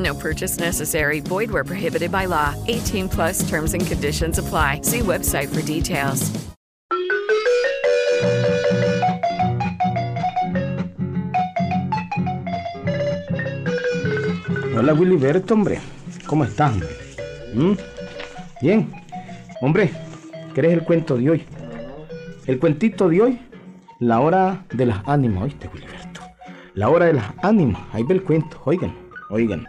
No purchase necessary. Void where prohibited by law. 18 plus terms and conditions apply. See website for details. Hola Willy Berto, hombre. ¿Cómo estás? ¿Mm? Bien. Hombre, ¿querés el cuento de hoy? El cuentito de hoy, la hora de las ánimas, ¿oíste, Willy? La hora de las ánimas. Ahí ve el cuento. Oigan, oigan.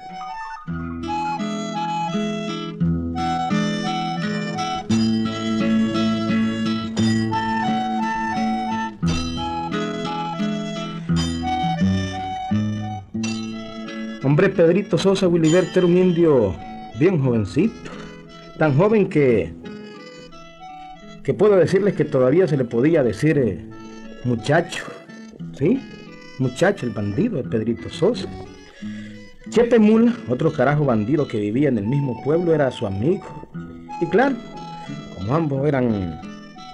Hombre, Pedrito Sosa Williberto era un indio bien jovencito. Tan joven que. que puedo decirles que todavía se le podía decir eh, muchacho. ¿Sí? Muchacho, el bandido de Pedrito Sosa. Chepe Mula, otro carajo bandido que vivía en el mismo pueblo, era su amigo. Y claro, como ambos eran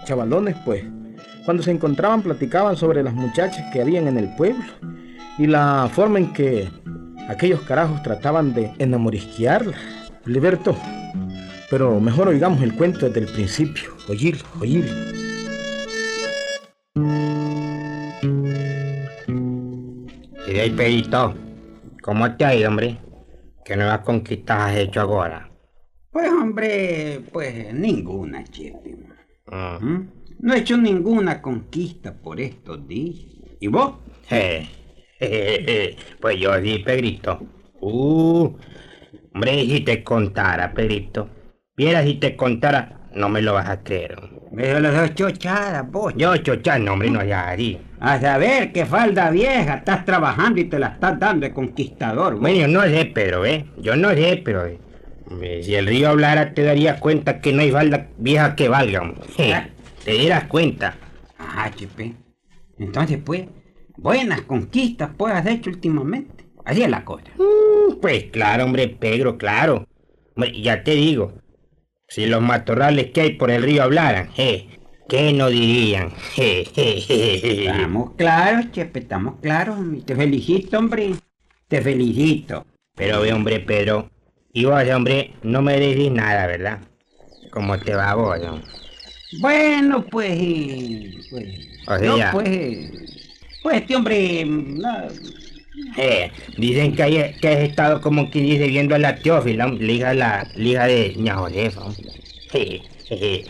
chavalones, pues, cuando se encontraban platicaban sobre las muchachas que habían en el pueblo y la forma en que aquellos carajos trataban de enamorisquearla. Liberto, pero mejor oigamos el cuento desde el principio. Oírlo, oírlo. Y de ahí, Pedrito, ¿cómo te ha ido, hombre? ¿Qué nuevas conquistas has hecho ahora? Pues hombre, pues ninguna, Chepe. Ah. ¿Mm? No he hecho ninguna conquista por estos días. ¿Y vos? Je, je. Pues yo sí, Pedrito. Uh, hombre, si te contara, Pedrito. Viera si te contara, no me lo vas a creer. Pero las dos chochadas, vos. Yo, chocha, no, hombre, no ya así. A saber qué falda vieja estás trabajando y te la estás dando de conquistador, vos. Bueno, yo no sé, Pedro, ¿eh? Yo no sé, pero... eh, si el río hablara, te darías cuenta que no hay falda vieja que valga, hombre. Je, Te dieras cuenta. Ajá, Chepe. Entonces, pues, buenas conquistas pues has hecho últimamente. Así es la cosa. Uh, Pues claro, hombre, Pedro, claro. Hombre, ya te digo, si los matorrales que hay por el río hablaran, je, ¿qué no dirían? Je, je, je, je. Estamos claros, Chepe, estamos claros. Te felicito, hombre. Te felicito. Pero ve, hombre, Pedro, y vos, hombre, no me decís nada, ¿verdad? ¿Cómo te va vos, no? Bueno, pues, eh, pues, O sea, ya. pues, eh, pues este hombre, mm, no, Eh, dicen que, hay- que has estado como que dice viendo a la Teófila, la hija, la, hija de ña Josefa. Es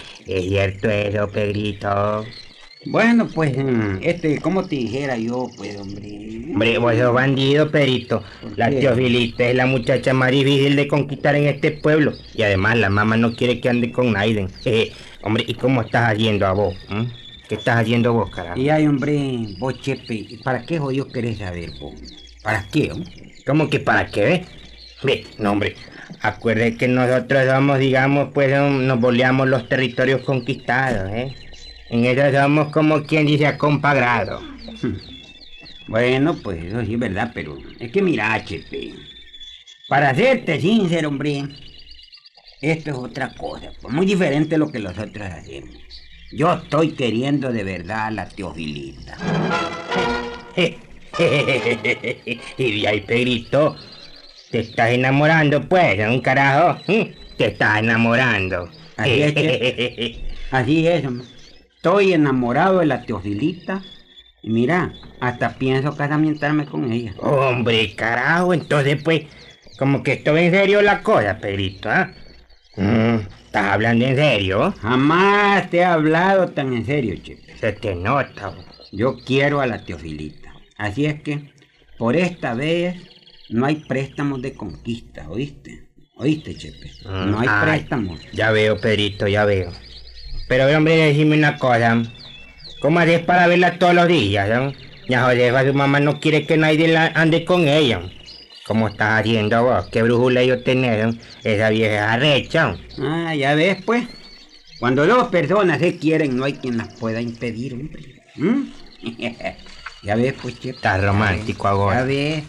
cierto eso, Pedrito. bueno, pues, mm, este, como te dijera yo, pues, hombre, Hombre, vos sos bandido, Pedrito. La? Teofilita es la muchacha más difícil de conquistar en este pueblo. Y además la mamá no quiere que ande con Naiden. Jeje. Hombre, ¿y cómo estás haciendo a vos? mm? ¿Qué estás haciendo vos, carajo? y hay, hombre, vos, Chepe, ¿y ¿para qué jodido querés saber, vos? ¿Para qué, hombre? ¿Cómo que para qué, ve? Ve, no, hombre. Acuerde que nosotros somos, digamos, pues nos boleamos los territorios conquistados, ¿eh? En eso somos como quien dice a compagrado. Bueno, pues eso sí es verdad, pero es que mira, Chepe, para serte sincero, hombre, esto es otra cosa, pues muy diferente a lo que los otros hacemos. Yo estoy queriendo de verdad a la Teofilita. y de ahí, Pedrito, te estás enamorando, pues, un carajo. Te estás enamorando. Así es. Así es. Estoy enamorado de la Teofilita. Y mira, hasta pienso casamentarme con ella. Hombre, carajo, entonces, pues, como que esto en serio la cosa, Pedrito, ¿ah? Mm, ¿Estás hablando en serio? Jamás te he hablado tan en serio, Chepe. Se te nota. Yo quiero a la Teofilita. Así es que, por esta vez, no hay préstamos de conquista, ¿oíste? ¿Oíste, Chepe? No hay Mm, ay, préstamos. Ya veo, Pedrito, ya veo. Pero, hombre, decime una cosa. ¿Cómo haces para verla todos los días? ¿no? Ya Josefa, su mamá no quiere que nadie la ande con ella. ¿Cómo estás haciendo vos? ¿Qué brújula tenés? ¿no? Esa vieja arrecha. Ah, ya ves, pues. Cuando dos personas se quieren, no hay quien las pueda impedir, hombre. ¿Mm? ya ves, pues, Chepe. Estás romántico Ya ahora. ves.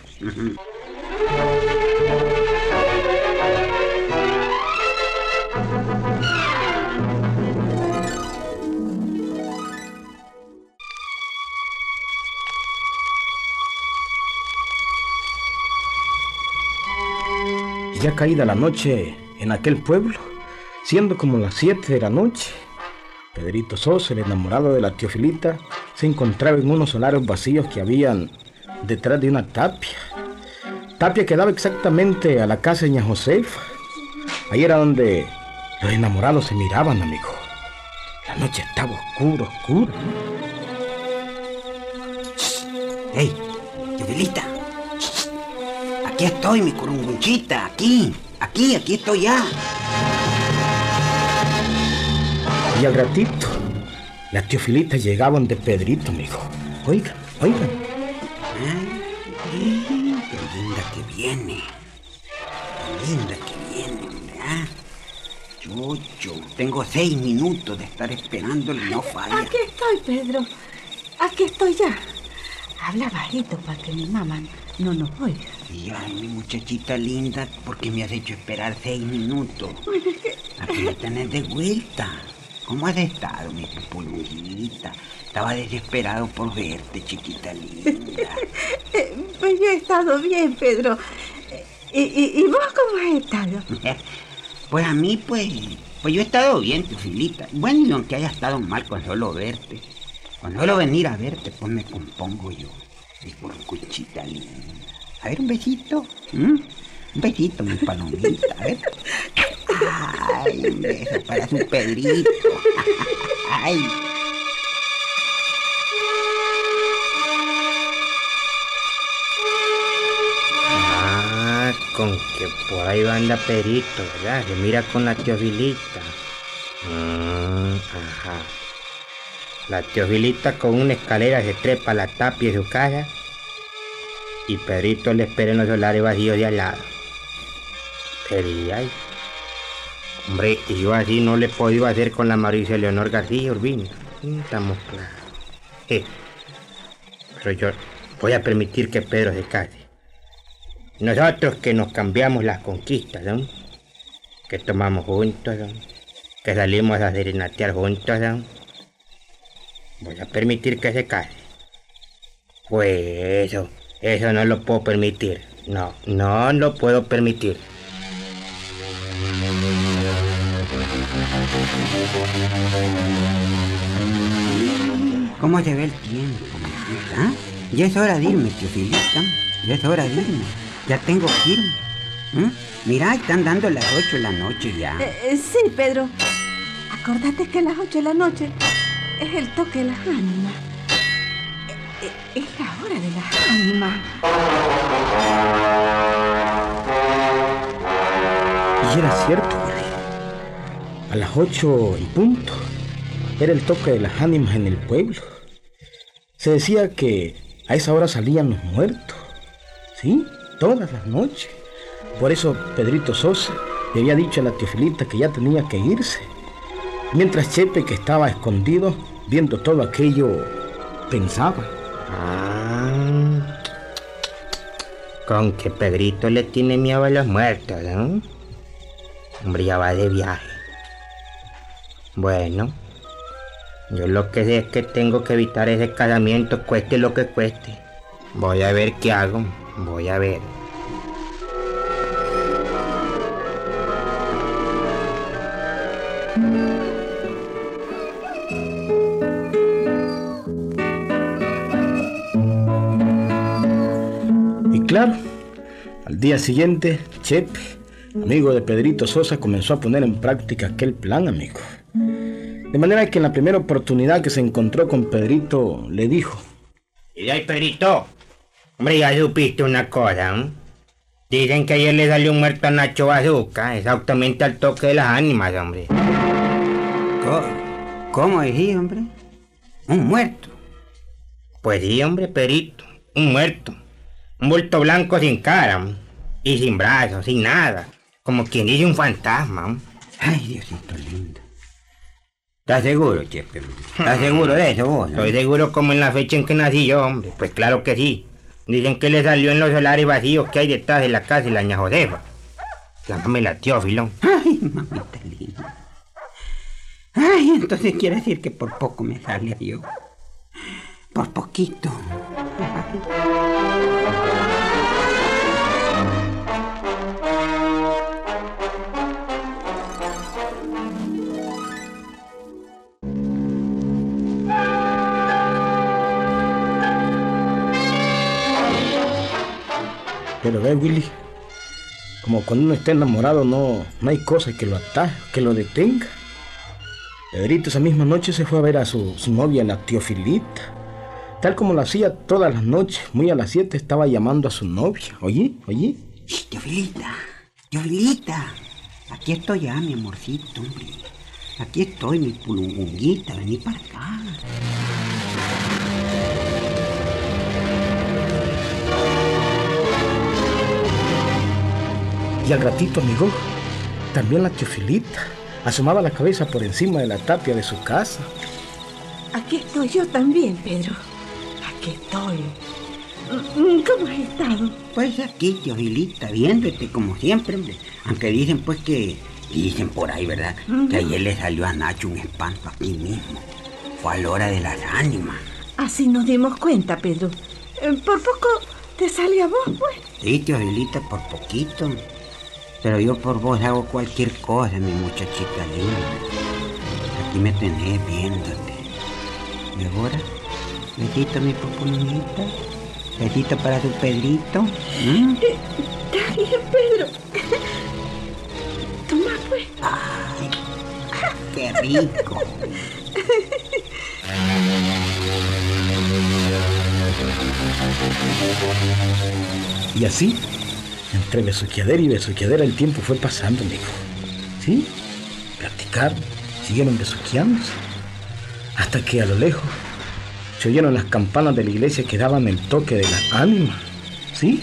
Caída la noche en aquel pueblo, siendo como las siete de la noche, Pedrito Sosa, el enamorado de la Teofilita, se encontraba en unos solares vacíos que habían detrás de una tapia. Tapia que daba exactamente a la casa de Ña Josefa. Ahí era donde los enamorados se miraban, amigo. La noche estaba oscura, oscura. ¡Ey! Teofilita. Aquí estoy, mi curungunchita. Aquí. Aquí, aquí estoy ya. Y al ratito, la Teofilita llegaba donde Pedrito, amigo. Oigan, oigan. ¡Qué linda que viene! ¡Qué linda que viene, hombre! ¿ah? Chucho, tengo seis minutos de estar esperándole y no falla. Aquí estoy, Pedro. Aquí estoy ya. Habla bajito para que mi mamá no nos oiga. Y ay, mi muchachita linda, ¿por qué me has hecho esperar seis minutos? Aquí me tenés de vuelta. ¿Cómo has estado, mi pupulujita? Estaba desesperado por verte, chiquita linda. Pues yo he estado bien, Pedro. ¿Y, y, y vos cómo has estado? Pues a mí, pues, pues yo he estado bien, tu filita. Bueno, y aunque haya estado mal con solo verte, con solo venir a verte, pues me compongo yo. Mi cuchita linda. A ver, un besito. ¿m? Un besito, mi palomita. A ver. Ay, un beso para su Pedrito. Ay. Ah, con que por ahí va anda Perito, ¿verdad? Se mira con la teofilita. Mm, ajá. La teofilita con una escalera se trepa a la tapia de su casa y Pedrito le espera en los solares vacíos de al lado. Pero y hombre, yo así no le podido hacer con la Mauricia Leonor García Urbina. Estamos claros. Eh, pero yo voy a permitir que Pedro se case. Nosotros que nos cambiamos las conquistas, ¿no? Que tomamos juntos, ¿no? Que salimos a serenatear juntos, ¿no? Voy a permitir que se case. Pues eso, eso no lo puedo permitir. No, no lo puedo permitir. ¿Cómo se ve el tiempo? ¿Ah? Ya es hora de irme, Teofilita. Ya es hora de irme. Ya tengo que irme. ¿Mm? Mira, están dando las ocho de la noche ya. Eh, eh, sí, Pedro. Acordate que a las 8 de la noche es el toque de las ánimas. Eh, Es la hora de las ánimas. Y era cierto. A las ocho en punto era el toque de las ánimas en el pueblo. Se decía que a esa hora salían los muertos. Sí, todas las noches. Por eso Pedrito Sosa le había dicho a la Teofilita que ya tenía que irse. Mientras Chepe, que estaba escondido viendo todo aquello, pensaba. Ah, con que Pedrito le tiene miedo a los muertos, ¿no? Hombre, ya va de viaje. Bueno, yo lo que sé es que tengo que evitar ese casamiento, cueste lo que cueste. Voy a ver qué hago, voy a ver. Claro, al día siguiente, Chepe, amigo de Pedrito Sosa, comenzó a poner en práctica aquel plan, amigo. De manera que en la primera oportunidad que se encontró con Pedrito, le dijo, Y ahí, Pedrito, hombre, ya supiste una cosa, ¿eh? Dicen que ayer le salió un muerto a Nacho Bazooka, exactamente al toque de las ánimas, hombre. ¿Cómo, cómo hombre? Un muerto. Pues sí, hombre, Pedrito, un muerto. Un bulto blanco sin cara, y sin brazos, sin nada. Como quien dice un fantasma. Ay, Diosito lindo. ¿Estás seguro, Chepe? ¿Estás seguro de eso vos? Estoy seguro como en la fecha en que nací yo, hombre. Pues claro que sí. Dicen que le salió en los solares vacíos que hay detrás de la casa de la ña Josefa. Llámame la Teófilo. Ay, mamita linda. Ay, entonces quiere decir que por poco me sale yo. Por poquito. Pero ve Willy, como cuando uno está enamorado no, no hay cosa que lo ataje, que lo detenga. Pedrito esa misma noche se fue a ver a su, su novia, la Teofilita. Tal como lo hacía todas las noches, muy a las 7 estaba llamando a su novia. Oye, oye. Shh, Teofilita, Teofilita. Aquí estoy ya, mi amorcito, hombre. Aquí estoy, mi pulungunguita, vení para acá. Y al ratito, amigo, también la Teofilita asomaba la cabeza por encima de la tapia de su casa. Aquí estoy yo también, Pedro. Aquí estoy. ¿Cómo has estado? Pues aquí, Teofilita, viéndote como siempre, hombre. Aunque dicen pues que... Dicen por ahí, ¿verdad? Que ayer le salió a Nacho un espanto aquí mismo. Fue a la hora de las ánimas. Así nos dimos cuenta, Pedro. Eh, Por poco te sale a vos, pues. Sí, Teofilita, por poquito. Pero yo por vos hago cualquier cosa, mi muchachita linda. Aquí me tenés viéndote. ¿Y ahora? Besito, mi populita. Besito para tu Pedrito. ¿Mm? Está bien, Pedro. Toma, pues. Ay, qué rico. Y así, entre besuqueadera y besuqueadera, el tiempo fue pasando, amigo. ¿Sí? Platicaron, siguieron besuqueándose. Hasta que a lo lejos se oyeron las campanas de la iglesia que daban el toque de la ánima. ¿Sí?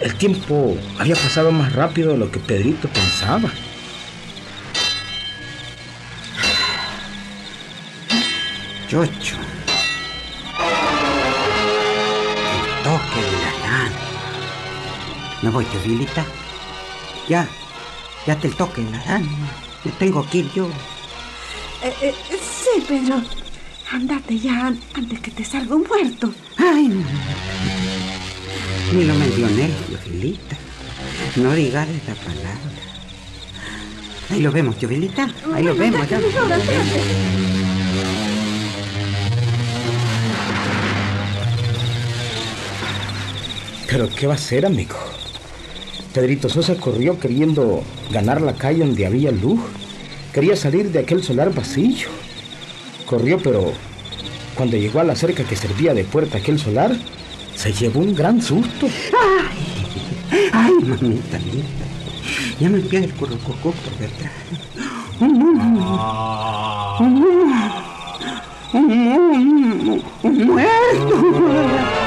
El tiempo había pasado más rápido de lo que Pedrito pensaba. Chocho. Me voy, Teofilita. Ya, ya te el toque la lana. Me tengo que ir yo. Eh, eh, sí, Pedro. Andate ya an- antes que te salga un muerto. Ay, no. Ni lo mencioné, Teofilita. No digas esa palabra. Ahí lo vemos, Teofilita. Ahí lo vemos, ya. Pero ¿qué va a hacer, amigo? Pedrito Sosa corrió queriendo ganar la calle donde había luz. Quería salir de aquel solar vacío. Corrió, pero cuando llegó a la cerca que servía de puerta aquel solar, se llevó un gran susto. Ay, mamita linda. Ya me empieza el currucucú por detrás. Un muerto.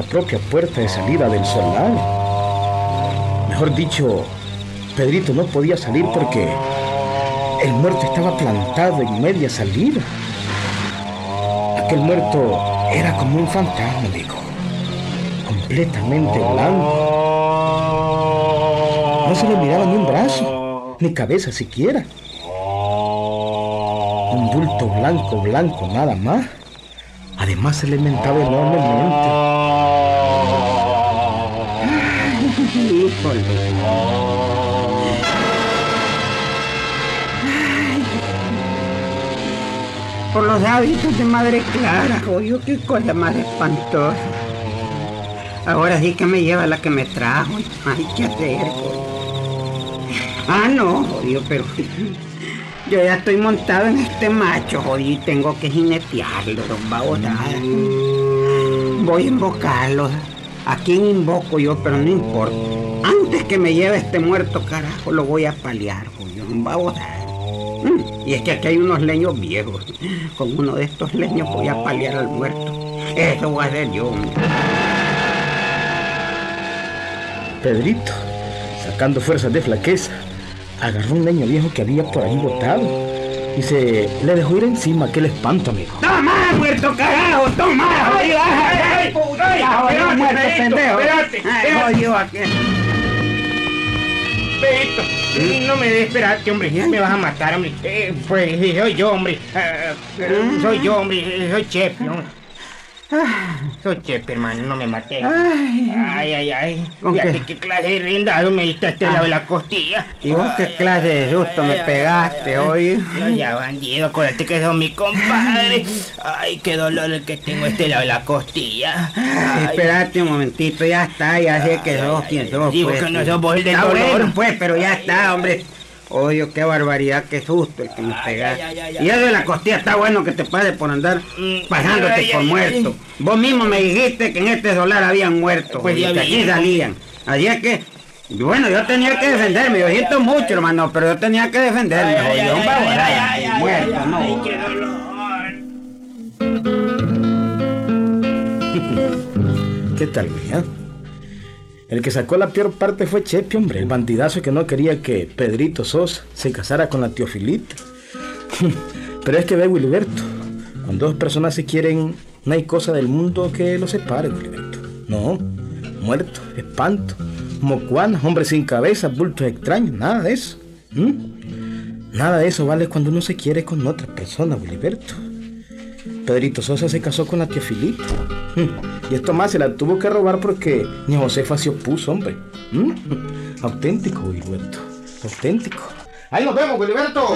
La propia puerta de salida del solar. Mejor dicho, Pedrito no podía salir porque el muerto estaba plantado en media salida. Aquel muerto era como un fantasma, amigo. Completamente blanco. No se le miraba ni un brazo, ni cabeza siquiera. Un bulto blanco, blanco, nada más. Además se le Por los hábitos de Madre Clara, oye, qué cosa más espantosa. Ahora sí que me lleva la que me trajo. Ay, ¿qué hacer? Ah, no, jodido, pero yo ya estoy montado en este macho, jodido, tengo que jinetearlo, don. Voy a invocarlo. ¿A quién invoco yo? Pero no importa. Que me lleve este muerto, carajo, lo voy a paliar, don Babotada. Mm, Y es que aquí hay unos leños viejos. Con uno de estos leños voy a paliar al muerto. Eso voy a hacer yo. hombre. Pedrito, sacando fuerzas de flaqueza, agarró un leño viejo que había por ahí botado y se le dejó ir encima aquel espanto, amigo. ¡Toma, muerto carajo! ¡Toma! ¡Ay! Ay, aquel. No me des esperarte, hombre. Me vas a matar, hombre. Eh, pues soy yo, hombre. Eh, soy yo, hombre. Soy Chepe, ¿no? Ah, Soy Chepe, hermano. No me maté. Ay. Ay, ay, ay. ¿Con Fíjate qué? qué clase de rendado me diste a este lado de la costilla. ¿Y vos qué clase de susto me pegaste hoy? Ya, bandido, acuérdate que son mi compadre. Ay, qué dolor el que tengo a este lado de la costilla. Espérate un momentito, ya está, ya sé que sos quien sos. Digo pues. que no sos vos el del Está dolor. bueno, pues, pero ya está, hombre. Oye, qué barbaridad, qué susto el que me pegaste. ay, ay, ay, Y eso de la costilla está bueno que te pases por andar Mm, pasándote por muerto. Vos mismo me dijiste que en este solar habían muerto, Pues y que aquí salían. Así es que, bueno, yo tenía que defenderme, yo siento mucho, hermano, pero yo tenía que defenderme, oye, un muerto, no. qué dolor. ¿Qué tal, güey? El que sacó la peor parte fue Chepe, hombre, el bandidazo que no quería que Pedrito Sosa se casara con la Teofilita. Pero es que ve, Wilberto, cuando dos personas se quieren, no hay cosa del mundo que los separe, Wilberto. No, muerto, espanto, mocuanas, hombres sin cabeza, bultos extraños, nada de eso. ¿m? Nada de eso vale cuando uno se quiere con otra persona, Wilberto. Pedrito Sosa se casó con la Teofilita. Mm. Y esto más se la tuvo que robar porque ni Josefa se opuso, hombre. Mm. Auténtico, Wilberto. Auténtico. Ahí nos vemos, Wilberto.